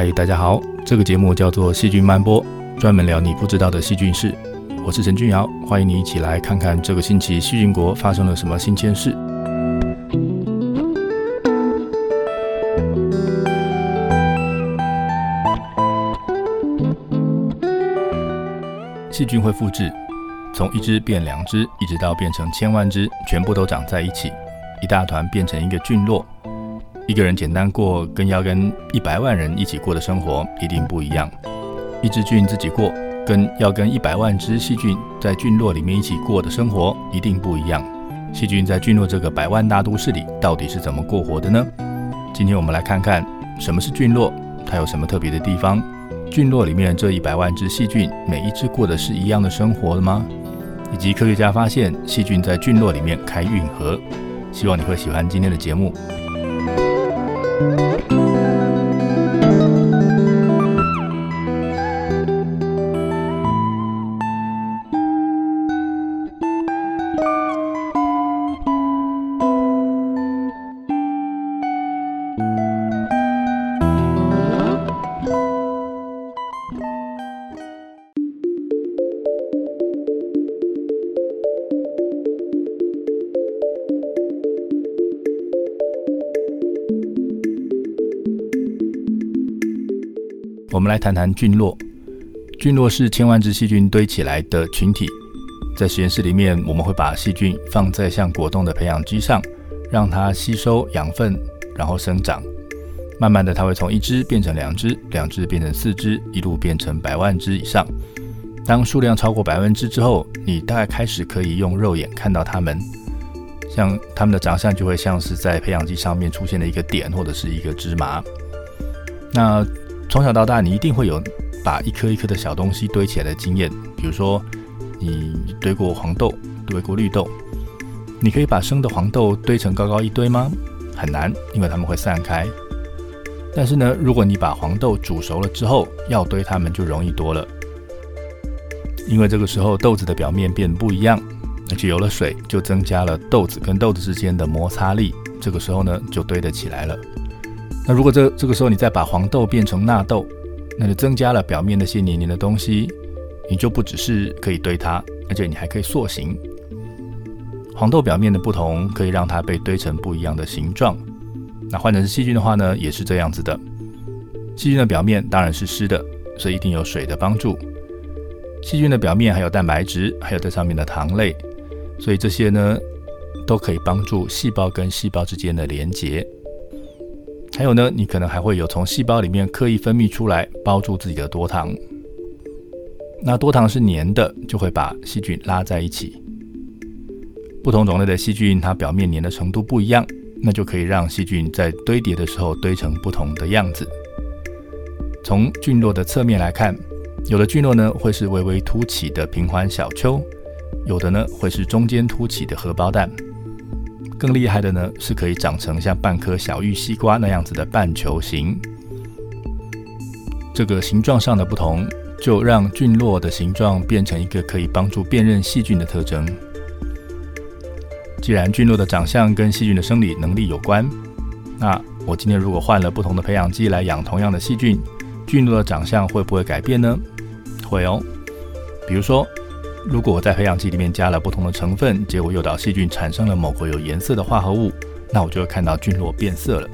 嗨，大家好，这个节目叫做《细菌漫播》，专门聊你不知道的细菌事。我是陈俊尧，欢迎你一起来看看这个星期细菌国发生了什么新鲜事。细菌会复制，从一只变两只，一直到变成千万只，全部都长在一起，一大团变成一个菌落。一个人简单过，跟要跟一百万人一起过的生活一定不一样。一只菌自己过，跟要跟一百万只细菌在菌落里面一起过的生活一定不一样。细菌在菌落这个百万大都市里，到底是怎么过活的呢？今天我们来看看什么是菌落，它有什么特别的地方？菌落里面这一百万只细菌，每一只过的是一样的生活的吗？以及科学家发现细菌在菌落里面开运河。希望你会喜欢今天的节目。Música 我们来谈谈菌落。菌落是千万只细菌堆起来的群体。在实验室里面，我们会把细菌放在像果冻的培养基上，让它吸收养分，然后生长。慢慢的，它会从一只变成两只，两只变成四只，一路变成百万只以上。当数量超过百万只之后，你大概开始可以用肉眼看到它们，像它们的长相就会像是在培养基上面出现的一个点或者是一个芝麻。那从小到大，你一定会有把一颗一颗的小东西堆起来的经验。比如说，你堆过黄豆，堆过绿豆。你可以把生的黄豆堆成高高一堆吗？很难，因为它们会散开。但是呢，如果你把黄豆煮熟了之后，要堆它们就容易多了。因为这个时候豆子的表面变不一样，而且有了水，就增加了豆子跟豆子之间的摩擦力。这个时候呢，就堆得起来了。那如果这这个时候你再把黄豆变成纳豆，那就增加了表面那些黏黏的东西，你就不只是可以堆它，而且你还可以塑形。黄豆表面的不同可以让它被堆成不一样的形状。那换成是细菌的话呢，也是这样子的。细菌的表面当然是湿的，所以一定有水的帮助。细菌的表面还有蛋白质，还有在上面的糖类，所以这些呢都可以帮助细胞跟细胞之间的连接。还有呢，你可能还会有从细胞里面刻意分泌出来包住自己的多糖。那多糖是黏的，就会把细菌拉在一起。不同种类的细菌，它表面黏的程度不一样，那就可以让细菌在堆叠的时候堆成不同的样子。从菌落的侧面来看，有的菌落呢会是微微凸起的平缓小丘，有的呢会是中间凸起的荷包蛋。更厉害的呢，是可以长成像半颗小玉西瓜那样子的半球形。这个形状上的不同，就让菌落的形状变成一个可以帮助辨认细菌的特征。既然菌落的长相跟细菌的生理能力有关，那我今天如果换了不同的培养基来养同样的细菌，菌落的长相会不会改变呢？会哦。比如说，如果我在培养基里面加了不同的成分，结果诱导细菌产生了某个有颜色的化合物，那我就会看到菌落变色了。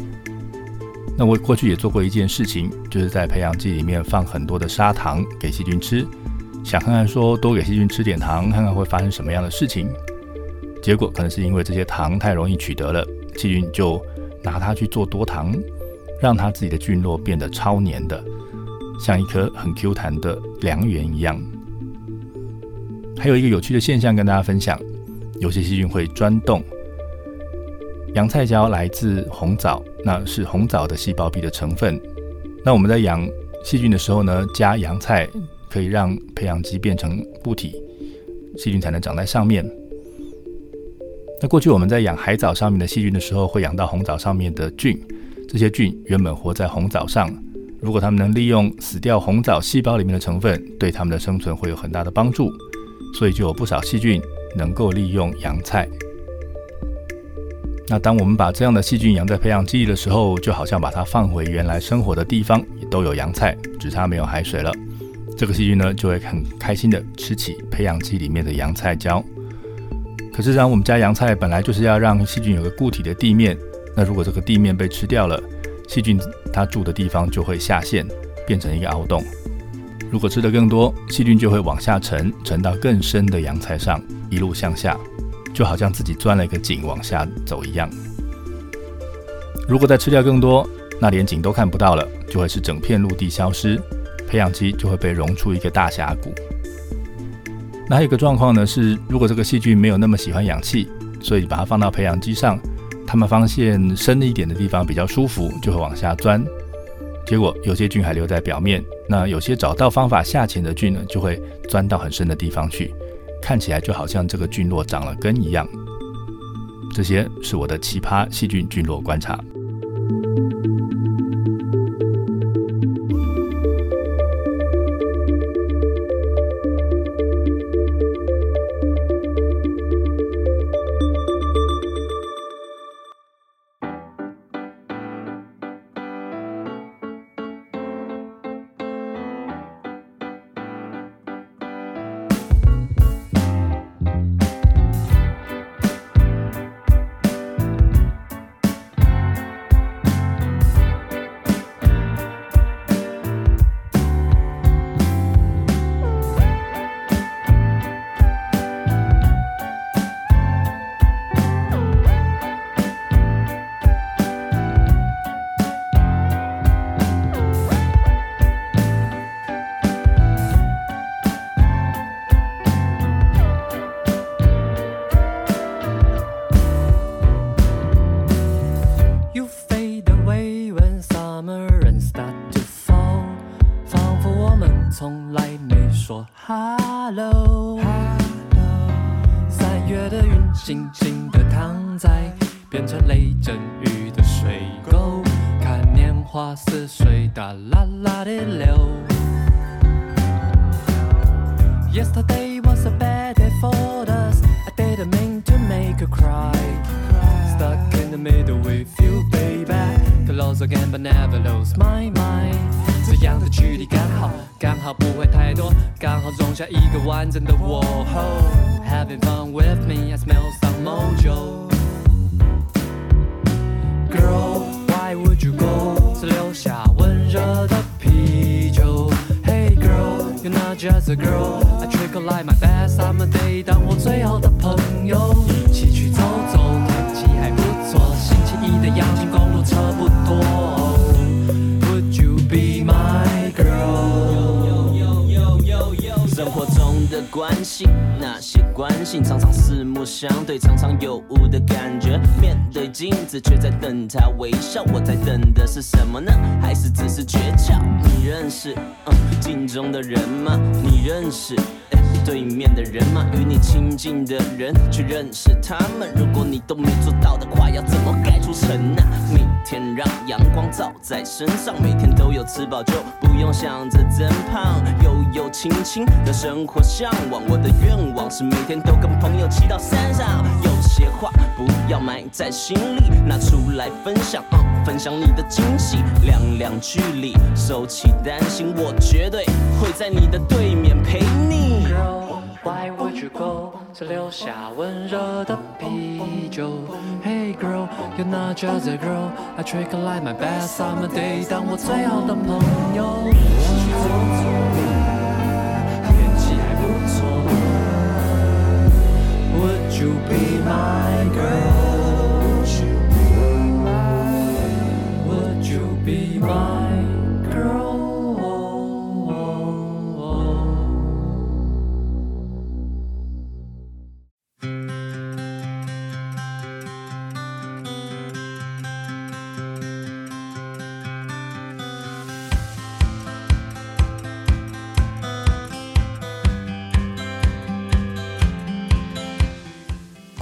那我过去也做过一件事情，就是在培养基里面放很多的砂糖给细菌吃，想看看说多给细菌吃点糖，看看会发生什么样的事情。结果可能是因为这些糖太容易取得了，细菌就拿它去做多糖，让它自己的菌落变得超黏的，像一颗很 Q 弹的良缘一样。还有一个有趣的现象跟大家分享，有些细菌会钻洞。洋菜胶来自红枣，那是红枣的细胞壁的成分。那我们在养细菌的时候呢，加洋菜可以让培养基变成固体，细菌才能长在上面。那过去我们在养海藻上面的细菌的时候，会养到红枣上面的菌。这些菌原本活在红枣上，如果它们能利用死掉红枣细胞里面的成分，对它们的生存会有很大的帮助。所以就有不少细菌能够利用洋菜。那当我们把这样的细菌养在培养基里的时候，就好像把它放回原来生活的地方，都有洋菜，只差没有海水了。这个细菌呢，就会很开心的吃起培养基里面的洋菜胶。可是，让我们加洋菜本来就是要让细菌有个固体的地面，那如果这个地面被吃掉了，细菌它住的地方就会下陷，变成一个凹洞。如果吃得更多，细菌就会往下沉，沉到更深的洋菜上，一路向下。就好像自己钻了一个井往下走一样。如果再吃掉更多，那连井都看不到了，就会使整片陆地消失，培养基就会被融出一个大峡谷。那还有一个状况呢，是如果这个细菌没有那么喜欢氧气，所以把它放到培养基上，它们发现深一点的地方比较舒服，就会往下钻。结果有些菌还留在表面，那有些找到方法下潜的菌呢，就会钻到很深的地方去。看起来就好像这个菌落长了根一样。这些是我的奇葩细菌菌落观察。从来没说 hello。三月的云静静地躺在变成雷阵雨的水沟，看年华似水哒啦啦地流。Yesterday was a day for us. I didn't mean to make cry. Stuck in the middle with you, baby. Close never lose my mind. 这样的距离刚好，刚好不会太多，刚好容下一个完整的我。Having fun with me, I smell some mojo. Girl, why would you go? 只留下温热的啤酒。Hey girl, you're not just a girl. I trickle like my best, I'm a day 当我最好的朋友。一起去走走，天气还不错，星期一的阳光。那些关心常常四目相对，常常有雾的感觉。面对镜子，却在等他微笑。我在等的是什么呢？还是只是诀窍？你认识镜中的人吗？你认识对面的人吗？与你亲近的人，去认识他们。如果你都没做到的话，要怎么改出城呢？每天让阳光照在身上，每天都有吃饱就不用想着增胖。悠悠轻轻的生活向往，我的愿望是每天都跟朋友骑到山上。些话不要埋在心里，拿出来分享。分享你的惊喜。两两距离，收起担心，我绝对会在你的对面陪你。Why would you go？只留下温热的啤酒。Hey girl，you're not just a girl。I treat you like my best summer day，当我最好的朋友。Be my girl？Would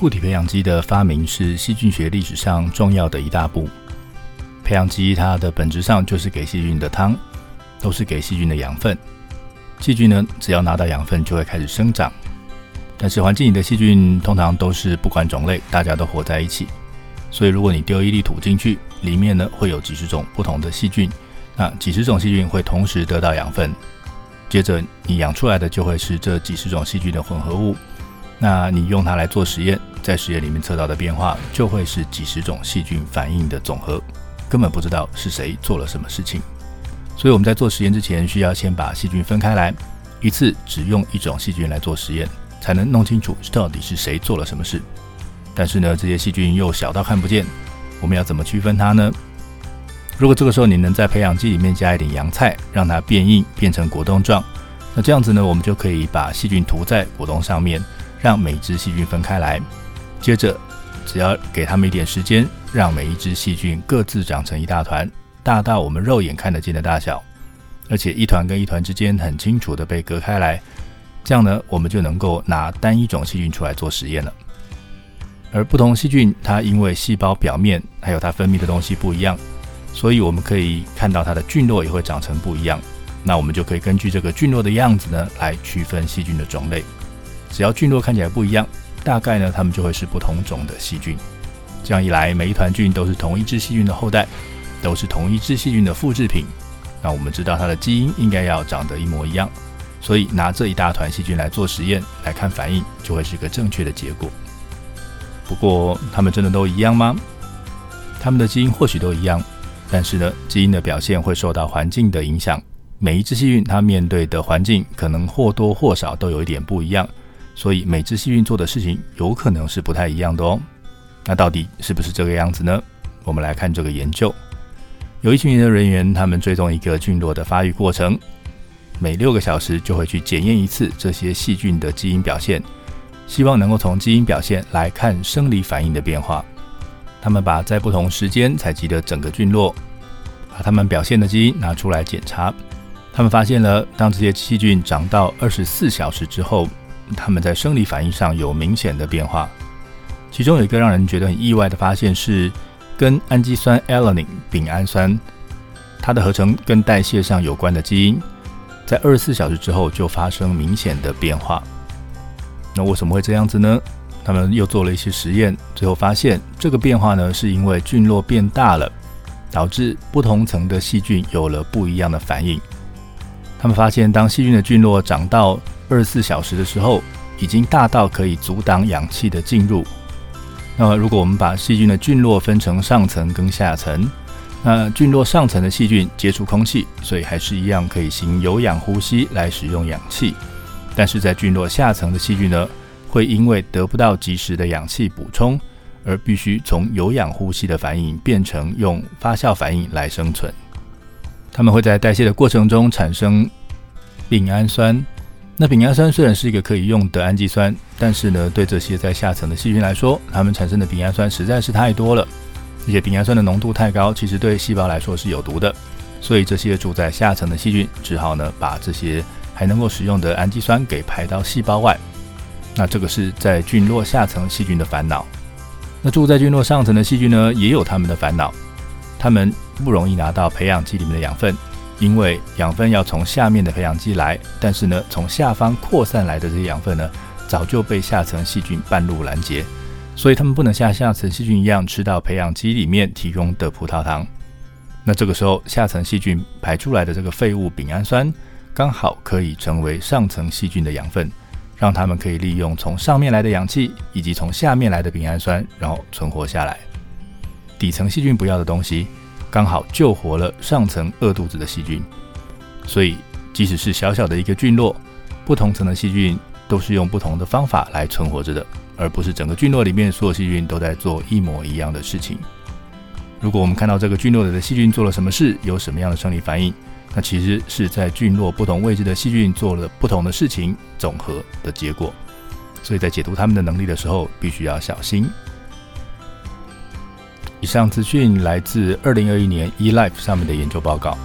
固体培养基的发明是细菌学历史上重要的一大步。培养基它的本质上就是给细菌的汤，都是给细菌的养分。细菌呢，只要拿到养分就会开始生长。但是环境里的细菌通常都是不管种类，大家都活在一起。所以如果你丢一粒土进去，里面呢会有几十种不同的细菌，那几十种细菌会同时得到养分，接着你养出来的就会是这几十种细菌的混合物。那你用它来做实验。在实验里面测到的变化，就会是几十种细菌反应的总和，根本不知道是谁做了什么事情。所以我们在做实验之前，需要先把细菌分开来，一次只用一种细菌来做实验，才能弄清楚到底是谁做了什么事。但是呢，这些细菌又小到看不见，我们要怎么区分它呢？如果这个时候你能在培养基里面加一点洋菜，让它变硬变成果冻状，那这样子呢，我们就可以把细菌涂在果冻上面，让每只细菌分开来。接着，只要给他们一点时间，让每一只细菌各自长成一大团，大到我们肉眼看得见的大小，而且一团跟一团之间很清楚的被隔开来，这样呢，我们就能够拿单一种细菌出来做实验了。而不同细菌，它因为细胞表面还有它分泌的东西不一样，所以我们可以看到它的菌落也会长成不一样。那我们就可以根据这个菌落的样子呢，来区分细菌的种类。只要菌落看起来不一样。大概呢，它们就会是不同种的细菌。这样一来，每一团菌都是同一只细菌的后代，都是同一只细菌的复制品。那我们知道它的基因应该要长得一模一样，所以拿这一大团细菌来做实验来看反应，就会是个正确的结果。不过，它们真的都一样吗？它们的基因或许都一样，但是呢，基因的表现会受到环境的影响。每一只细菌它面对的环境可能或多或少都有一点不一样。所以每只细菌做的事情有可能是不太一样的哦。那到底是不是这个样子呢？我们来看这个研究。有一群研究人员，他们追踪一个菌落的发育过程，每六个小时就会去检验一次这些细菌的基因表现，希望能够从基因表现来看生理反应的变化。他们把在不同时间采集的整个菌落，把它们表现的基因拿出来检查。他们发现了，当这些细菌长到二十四小时之后。他们在生理反应上有明显的变化，其中有一个让人觉得很意外的发现是，跟氨基酸 alanine 丙氨酸，它的合成跟代谢上有关的基因，在二十四小时之后就发生明显的变化。那为什么会这样子呢？他们又做了一些实验，最后发现这个变化呢，是因为菌落变大了，导致不同层的细菌有了不一样的反应。他们发现，当细菌的菌落长到二十四小时的时候，已经大到可以阻挡氧气的进入。那，如果我们把细菌的菌落分成上层跟下层，那菌落上层的细菌接触空气，所以还是一样可以行有氧呼吸来使用氧气。但是在菌落下层的细菌呢，会因为得不到及时的氧气补充，而必须从有氧呼吸的反应变成用发酵反应来生存。它们会在代谢的过程中产生丙氨酸。那丙氨酸虽然是一个可以用的氨基酸，但是呢，对这些在下层的细菌来说，它们产生的丙氨酸实在是太多了，而且丙氨酸的浓度太高，其实对细胞来说是有毒的。所以这些住在下层的细菌只好呢，把这些还能够使用的氨基酸给排到细胞外。那这个是在菌落下层细菌的烦恼。那住在菌落上层的细菌呢，也有他们的烦恼，它们不容易拿到培养基里面的养分。因为养分要从下面的培养基来，但是呢，从下方扩散来的这些养分呢，早就被下层细菌半路拦截，所以它们不能像下层细菌一样吃到培养基里面提供的葡萄糖。那这个时候，下层细菌排出来的这个废物丙氨酸，刚好可以成为上层细菌的养分，让它们可以利用从上面来的氧气以及从下面来的丙氨酸，然后存活下来。底层细菌不要的东西，刚好救活了上层饿肚子的细菌。所以，即使是小小的一个菌落，不同层的细菌都是用不同的方法来存活着的，而不是整个菌落里面所有细菌都在做一模一样的事情。如果我们看到这个菌落里的细菌做了什么事，有什么样的生理反应，那其实是在菌落不同位置的细菌做了不同的事情总和的结果。所以在解读它们的能力的时候，必须要小心。以上资讯来自二零二一年 eLife 上面的研究报告。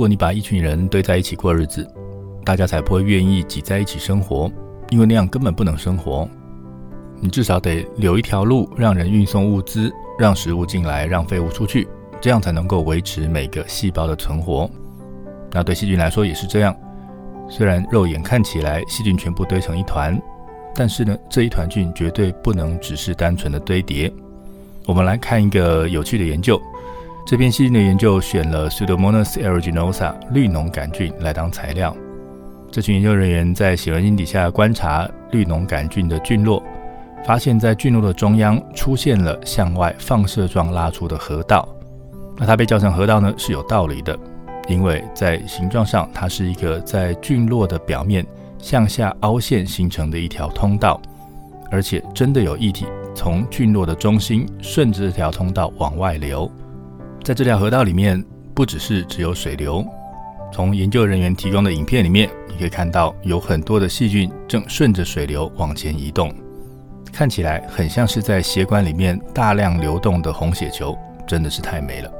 如果你把一群人堆在一起过日子，大家才不会愿意挤在一起生活，因为那样根本不能生活。你至少得留一条路，让人运送物资，让食物进来，让废物出去，这样才能够维持每个细胞的存活。那对细菌来说也是这样。虽然肉眼看起来细菌全部堆成一团，但是呢，这一团菌绝对不能只是单纯的堆叠。我们来看一个有趣的研究。这篇细菌的研究选了 Pseudomonas aeruginosa 绿脓杆菌来当材料。这群研究人员在显微镜底下观察绿脓杆菌的菌落，发现，在菌落的中央出现了向外放射状拉出的河道。那它被叫成河道呢，是有道理的，因为在形状上，它是一个在菌落的表面向下凹陷形成的一条通道，而且真的有液体从菌落的中心顺着这条通道往外流。在这条河道里面，不只是只有水流，从研究人员提供的影片里面，你可以看到有很多的细菌正顺着水流往前移动，看起来很像是在血管里面大量流动的红血球，真的是太美了。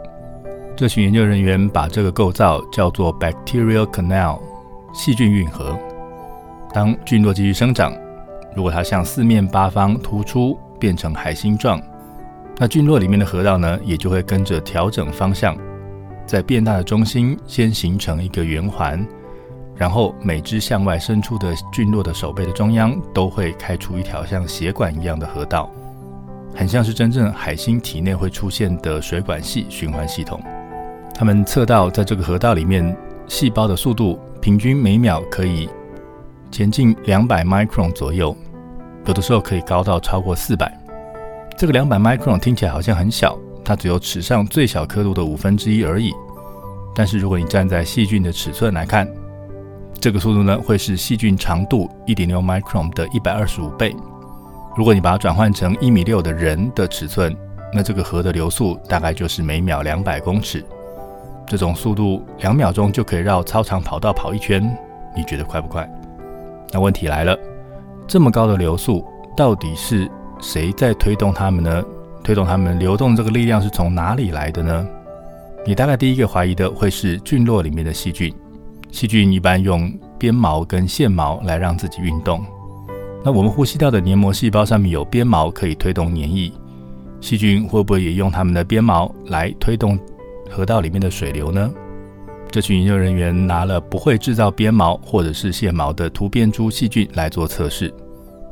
这群研究人员把这个构造叫做 bacterial canal，细菌运河。当菌落继续生长，如果它向四面八方突出，变成海星状，那菌落里面的河道呢，也就会跟着调整方向，在变大的中心先形成一个圆环，然后每只向外伸出的菌落的手背的中央，都会开出一条像血管一样的河道，很像是真正海星体内会出现的水管系循环系统。他们测到，在这个河道里面，细胞的速度平均每秒可以前进两百 Micro 左右，有的时候可以高到超过四百。这个两百 micron 听起来好像很小，它只有尺上最小刻度的五分之一而已。但是如果你站在细菌的尺寸来看，这个速度呢，会是细菌长度一点六 micron 的一百二十五倍。如果你把它转换成一米六的人的尺寸，那这个河的流速大概就是每秒两百公尺。这种速度，两秒钟就可以绕操场跑道跑一圈，你觉得快不快？那问题来了，这么高的流速，到底是谁在推动它们呢？推动它们流动这个力量是从哪里来的呢？你大概第一个怀疑的会是菌落里面的细菌。细菌一般用鞭毛跟线毛来让自己运动。那我们呼吸道的黏膜细胞上面有鞭毛可以推动黏液，细菌会不会也用它们的鞭毛来推动？河道里面的水流呢？这群研究人员拿了不会制造鞭毛或者是线毛的突变株细菌来做测试，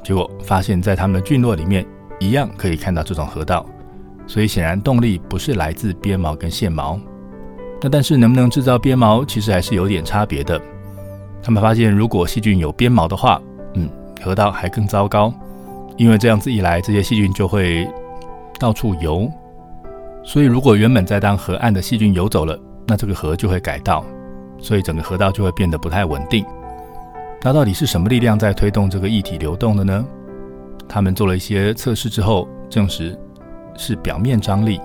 结果发现，在它们的菌落里面一样可以看到这种河道。所以显然动力不是来自鞭毛跟线毛。那但是能不能制造鞭毛，其实还是有点差别的。他们发现，如果细菌有鞭毛的话，嗯，河道还更糟糕，因为这样子一来，这些细菌就会到处游。所以，如果原本在当河岸的细菌游走了，那这个河就会改道，所以整个河道就会变得不太稳定。那到底是什么力量在推动这个液体流动的呢？他们做了一些测试之后，证实是表面张力。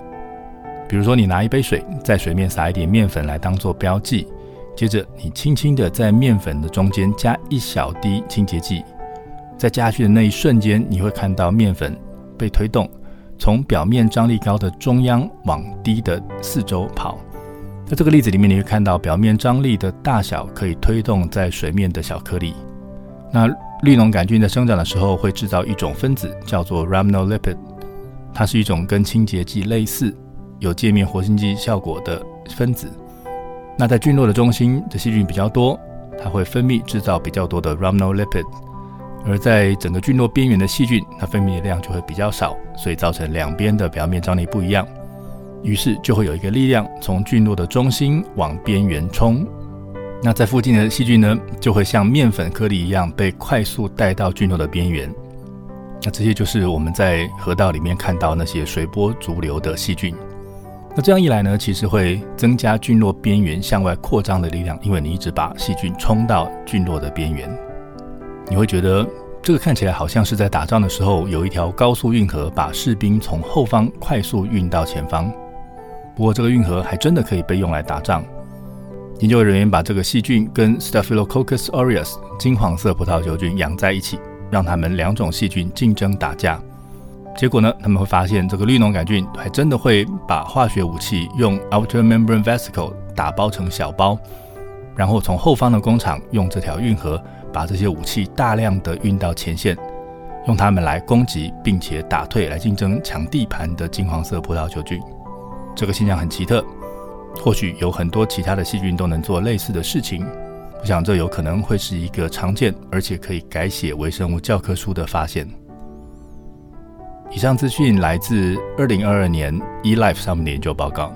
比如说，你拿一杯水，在水面撒一点面粉来当做标记，接着你轻轻的在面粉的中间加一小滴清洁剂，在加去的那一瞬间，你会看到面粉被推动。从表面张力高的中央往低的四周跑，在这个例子里面，你会看到表面张力的大小可以推动在水面的小颗粒。那绿脓杆菌在生长的时候会制造一种分子，叫做 rhamnolipid，它是一种跟清洁剂类似、有界面活性剂效果的分子。那在菌落的中心的细菌比较多，它会分泌制造比较多的 rhamnolipid。而在整个菌落边缘的细菌，它分泌的量就会比较少，所以造成两边的表面张力不一样，于是就会有一个力量从菌落的中心往边缘冲。那在附近的细菌呢，就会像面粉颗粒一样被快速带到菌落的边缘。那这些就是我们在河道里面看到那些随波逐流的细菌。那这样一来呢，其实会增加菌落边缘向外扩张的力量，因为你一直把细菌冲到菌落的边缘。你会觉得这个看起来好像是在打仗的时候，有一条高速运河把士兵从后方快速运到前方。不过，这个运河还真的可以被用来打仗。研究人员把这个细菌跟 Staphylococcus aureus 金黄色葡萄球菌养在一起，让它们两种细菌竞争打架。结果呢，他们会发现这个绿脓杆菌还真的会把化学武器用 outer membrane vesicle 打包成小包，然后从后方的工厂用这条运河。把这些武器大量的运到前线，用它们来攻击并且打退来竞争抢地盘的金黄色葡萄球菌。这个现象很奇特，或许有很多其他的细菌都能做类似的事情。我想这有可能会是一个常见而且可以改写微生物教科书的发现。以上资讯来自二零二二年 eLife 上面的研究报告。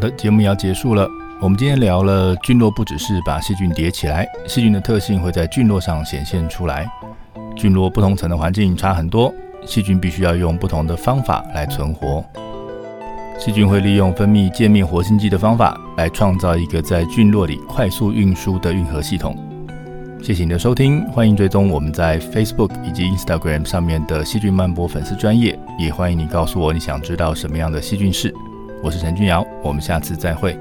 好的，节目要结束了。我们今天聊了菌落，不只是把细菌叠起来，细菌的特性会在菌落上显现出来。菌落不同层的环境差很多，细菌必须要用不同的方法来存活。细菌会利用分泌界面活性剂的方法来创造一个在菌落里快速运输的运河系统。谢谢你的收听，欢迎追踪我们在 Facebook 以及 Instagram 上面的细菌漫播粉丝专业，也欢迎你告诉我你想知道什么样的细菌事。我是陈君瑶，我们下次再会。